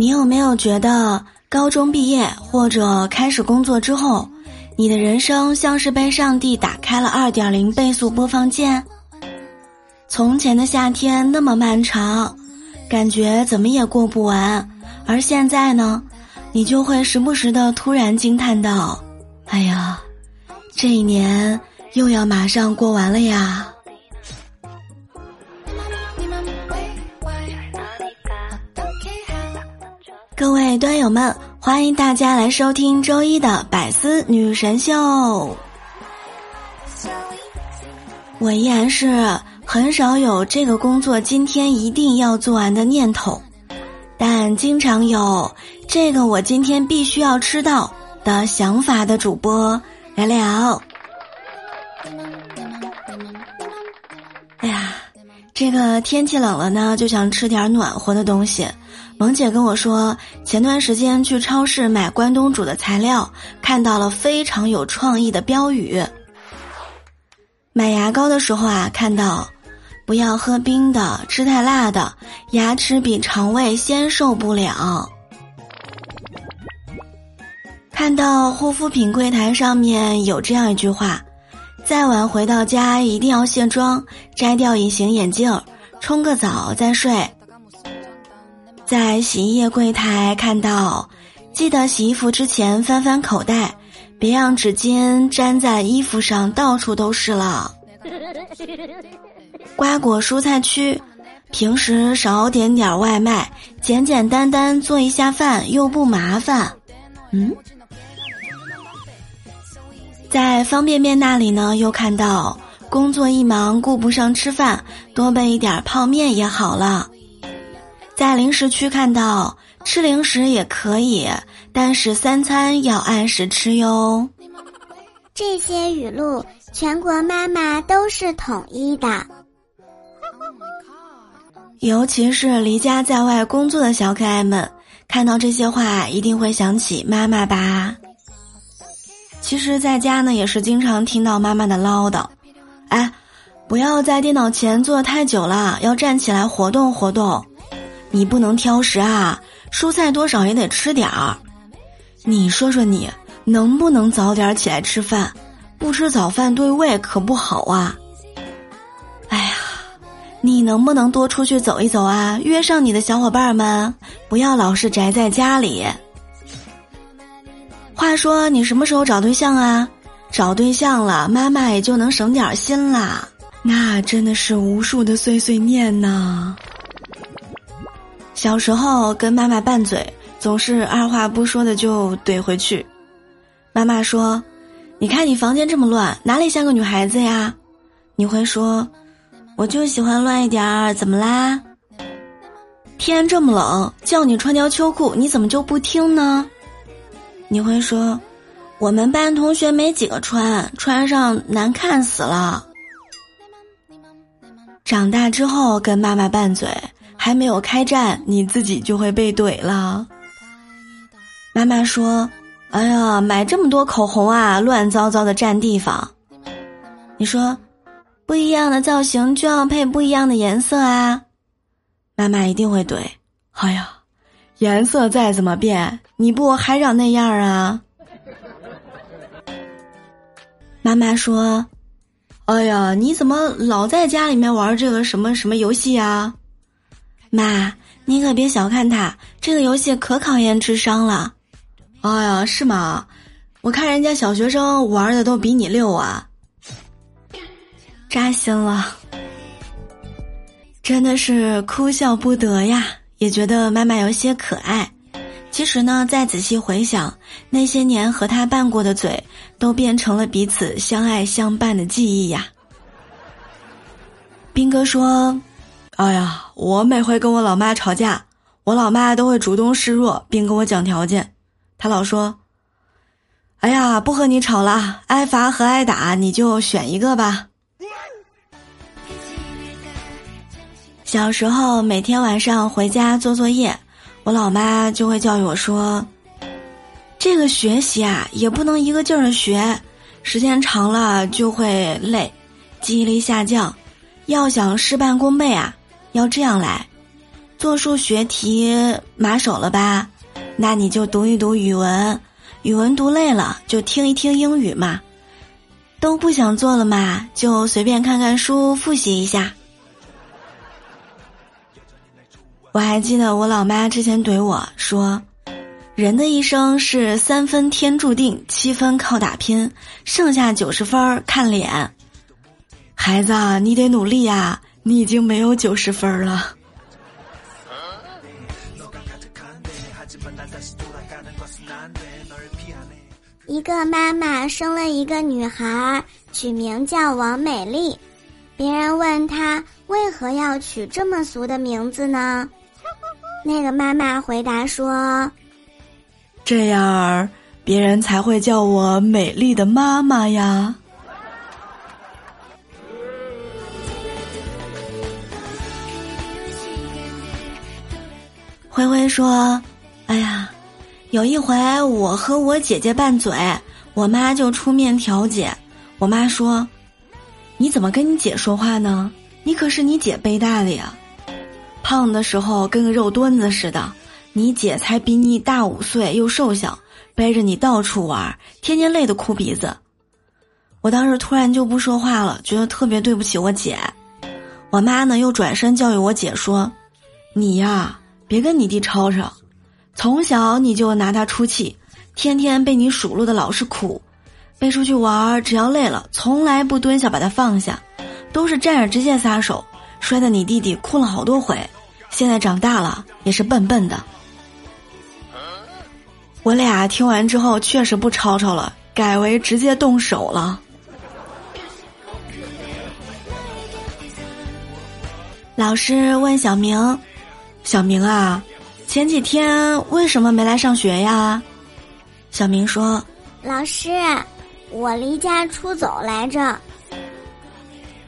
你有没有觉得高中毕业或者开始工作之后，你的人生像是被上帝打开了二点零倍速播放键？从前的夏天那么漫长，感觉怎么也过不完，而现在呢，你就会时不时的突然惊叹道：“哎呀，这一年又要马上过完了呀！”各位端友们，欢迎大家来收听周一的百思女神秀。我依然是很少有这个工作今天一定要做完的念头，但经常有这个我今天必须要吃到的想法的主播聊聊。这个天气冷了呢，就想吃点暖和的东西。萌姐跟我说，前段时间去超市买关东煮的材料，看到了非常有创意的标语。买牙膏的时候啊，看到不要喝冰的，吃太辣的，牙齿比肠胃先受不了。看到护肤品柜台上面有这样一句话：再晚回到家一定要卸妆，摘掉隐形眼镜，冲个澡再睡。在洗衣液柜台看到，记得洗衣服之前翻翻口袋，别让纸巾粘在衣服上，到处都是了。瓜果蔬菜区，平时少点点外卖，简简单单做一下饭又不麻烦。嗯，在方便面那里呢，又看到工作一忙顾不上吃饭，多备一点泡面也好了。在零食区看到吃零食也可以，但是三餐要按时吃哟。这些语录全国妈妈都是统一的，尤其是离家在外工作的小可爱们，看到这些话一定会想起妈妈吧。其实，在家呢也是经常听到妈妈的唠叨，哎，不要在电脑前坐太久了，要站起来活动活动。你不能挑食啊，蔬菜多少也得吃点儿。你说说你能不能早点起来吃饭？不吃早饭对胃可不好啊。哎呀，你能不能多出去走一走啊？约上你的小伙伴们，不要老是宅在家里。话说你什么时候找对象啊？找对象了，妈妈也就能省点心啦。那真的是无数的碎碎念呐。小时候跟妈妈拌嘴，总是二话不说的就怼回去。妈妈说：“你看你房间这么乱，哪里像个女孩子呀？”你会说：“我就喜欢乱一点儿，怎么啦？”天这么冷，叫你穿条秋裤，你怎么就不听呢？你会说：“我们班同学没几个穿，穿上难看死了。”长大之后跟妈妈拌嘴。还没有开战，你自己就会被怼了。妈妈说：“哎呀，买这么多口红啊，乱糟糟的占地方。”你说：“不一样的造型就要配不一样的颜色啊。”妈妈一定会怼：“哎呀，颜色再怎么变，你不还长那样啊？”妈妈说：“哎呀，你怎么老在家里面玩这个什么什么游戏啊？”妈，你可别小看它，这个游戏可考验智商了。哎呀，是吗？我看人家小学生玩的都比你溜啊，扎心了，真的是哭笑不得呀。也觉得妈妈有些可爱。其实呢，再仔细回想，那些年和他拌过的嘴，都变成了彼此相爱相伴的记忆呀。斌哥说。哎呀，我每回跟我老妈吵架，我老妈都会主动示弱，并跟我讲条件。她老说：“哎呀，不和你吵了，挨罚和挨打，你就选一个吧。”小时候每天晚上回家做作业，我老妈就会教育我说：“这个学习啊，也不能一个劲儿的学，时间长了就会累，记忆力下降，要想事半功倍啊。”要这样来，做数学题麻手了吧？那你就读一读语文，语文读累了就听一听英语嘛。都不想做了嘛，就随便看看书复习一下。我还记得我老妈之前怼我说：“人的一生是三分天注定，七分靠打拼，剩下九十分看脸。”孩子，你得努力呀！你已经没有九十分了。一个妈妈生了一个女孩，取名叫王美丽。别人问她为何要取这么俗的名字呢？那个妈妈回答说：“这样儿别人才会叫我美丽的妈妈呀。”灰灰说：“哎呀。”有一回，我和我姐姐拌嘴，我妈就出面调解。我妈说：“你怎么跟你姐说话呢？你可是你姐背大的呀，胖的时候跟个肉墩子似的。你姐才比你大五岁，又瘦小，背着你到处玩，天天累得哭鼻子。”我当时突然就不说话了，觉得特别对不起我姐。我妈呢，又转身教育我姐说：“你呀，别跟你弟吵吵。”从小你就拿他出气，天天被你数落的老是苦，背出去玩只要累了，从来不蹲下把他放下，都是站着直接撒手，摔得你弟弟哭了好多回。现在长大了也是笨笨的。我俩听完之后确实不吵吵了，改为直接动手了。老师问小明：“小明啊。”前几天为什么没来上学呀？小明说：“老师，我离家出走来着。”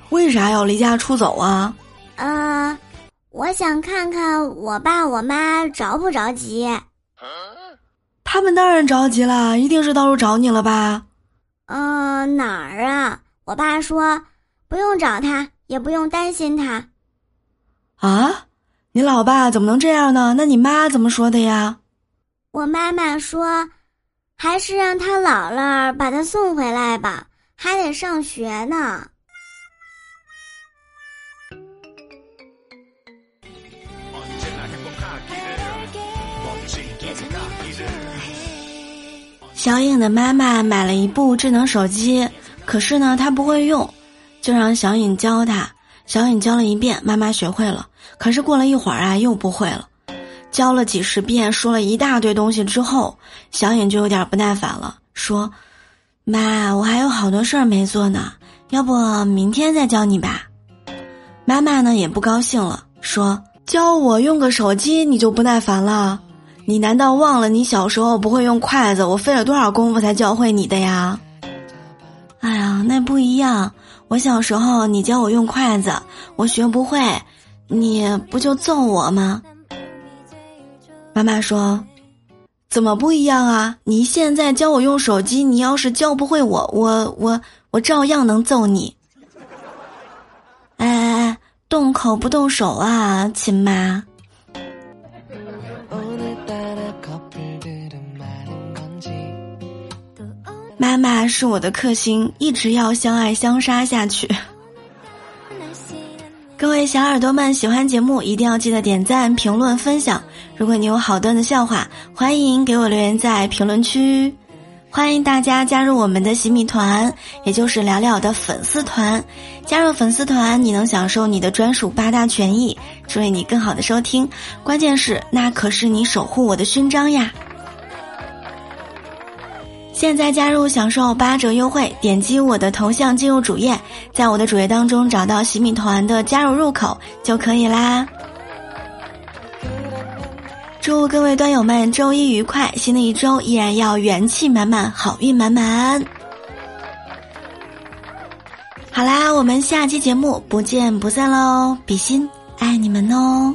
为啥要离家出走啊？呃，我想看看我爸我妈着不着急。他们当然着急了，一定是到处找你了吧？嗯，哪儿啊？我爸说不用找他，也不用担心他。啊？你老爸怎么能这样呢？那你妈怎么说的呀？我妈妈说，还是让他姥姥把他送回来吧，还得上学呢。小影的妈妈买了一部智能手机，可是呢，她不会用，就让小影教她。小影教了一遍，妈妈学会了。可是过了一会儿啊，又不会了。教了几十遍，说了一大堆东西之后，小影就有点不耐烦了，说：“妈，我还有好多事儿没做呢，要不明天再教你吧。”妈妈呢也不高兴了，说：“教我用个手机，你就不耐烦了？你难道忘了你小时候不会用筷子，我费了多少功夫才教会你的呀？”哎呀，那不一样。我小时候，你教我用筷子，我学不会，你不就揍我吗？妈妈说：“怎么不一样啊？你现在教我用手机，你要是教不会我，我我我照样能揍你。”哎哎哎，动口不动手啊，亲妈。妈妈是我的克星，一直要相爱相杀下去。各位小耳朵们，喜欢节目一定要记得点赞、评论、分享。如果你有好段的笑话，欢迎给我留言在评论区。欢迎大家加入我们的洗米团，也就是聊聊的粉丝团。加入粉丝团，你能享受你的专属八大权益，只为你更好的收听。关键是，那可是你守护我的勋章呀！现在加入享受八折优惠，点击我的头像进入主页，在我的主页当中找到喜米团的加入入口就可以啦。祝各位端友们周一愉快，新的一周依然要元气满满，好运满满。好啦，我们下期节目不见不散喽！比心爱你们哦。